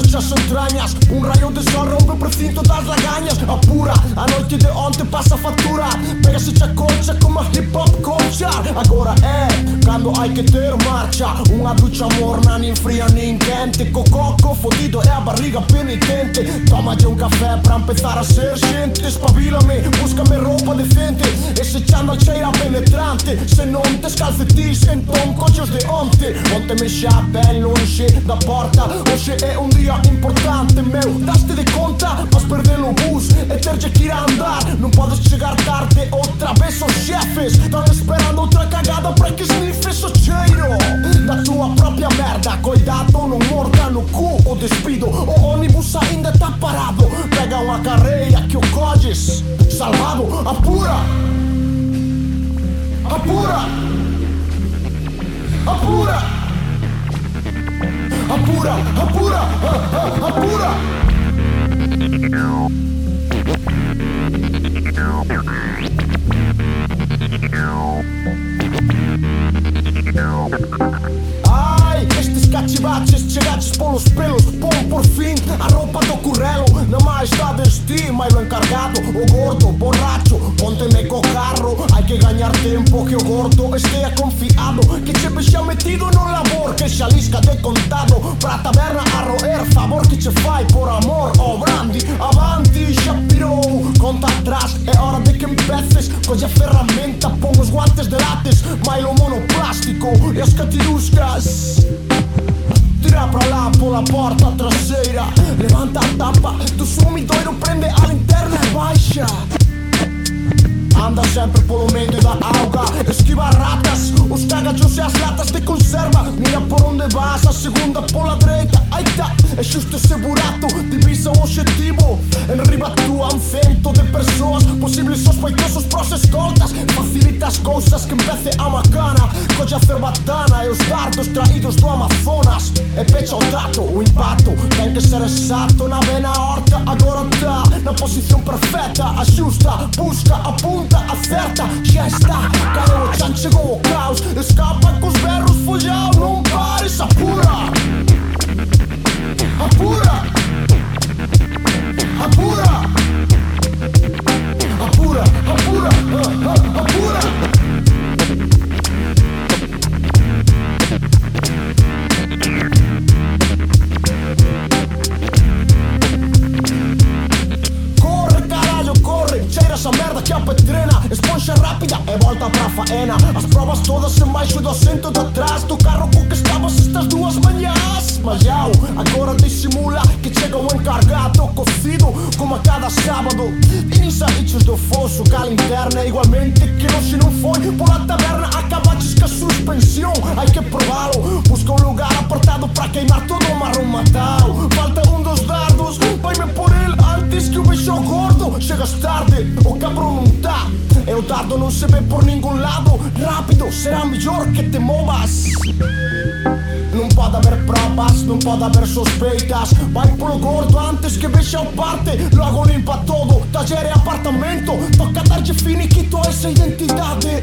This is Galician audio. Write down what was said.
nuestras entrañas Un rayo de sol rompe o precinto das lagañas. Apura, a noite de onte pasa factura Pégase chacocha como a hip hop culture Agora é Usando hay que ter marcha Unha ducha morna, nin fría nin quente Co coco fodido e a barriga penitente Tómalle un café pra empezar a ser xente Espabilame, búscame roupa decente. Ese chándal cheira penetrante Se non tes calcetís, entón cochos de onte Onte me xa ben lonxe da porta. Hoxe é un día importante, meu, daste que o colles Salvado, apura! Apura! Apura! Apura, apura, apura! Ai, baches chegaches polos pelos Pon por fin. A roupa do currelo Na majestades ti, mailo encargado O gordo, borracho, pónteme co carro Hai que gañar tempo que o gordo estea confiado. Que chepe xa metido no labor Que xa lisca de contado. Pra taberna a roer Favor que che fai por amor O oh, brandy, avanti, xa pirou Conta atrás, é hora de que empeces Colle a ferramenta, pon os guantes de lates Mailo monoplástico e as catiruscas tu sumidoi doiro prende all'interno e baixa Anda sempre polomento da auga Esquiva ratas, os cagachos e as latas de conserva Mira por onde vas, a segunda pola dreita Aí tá, é xusto ese burato, divisa o objetivo Enriba tú tu un cento de persoas Posibles sospeitosos pros escoltas Facilita as cousas que empece a macana. Colla a cerbatana e os dardos traídos do Amazonas. E pecha o trato, o impacto Ten que ser exacto na vena posição perfeita, ajusta, busca, apunta, acerta, já está. Cara, o chegou caos, escapa com os e volta pra faena. As provas todas embaixo do assento de atrás Do carro com que estavas estas duas manhãs. Mas jau, agora dissimula que chega o encargado Cocido como a cada sábado. Iniciados do fosso, cal interna Igualmente que hoje não foi Pola taberna acabaste com a suspensão. Hai que prová-lo, busca um lugar apertado Pra queimar todo o marrom matao Falta um dos dardos, vai-me por ele Antes que o bicho gordo. Chegas tarde, o cabrão não tá E o dardo não se vê por nenhum lado. Rápido, será melhor que te movas. Não pode haver provas, não pode haver suspeitas. Vai pelo gordo antes que veja o parte. Logo limpa todo, taller e apartamento. Toca dar-lhe finiquito a essa identidade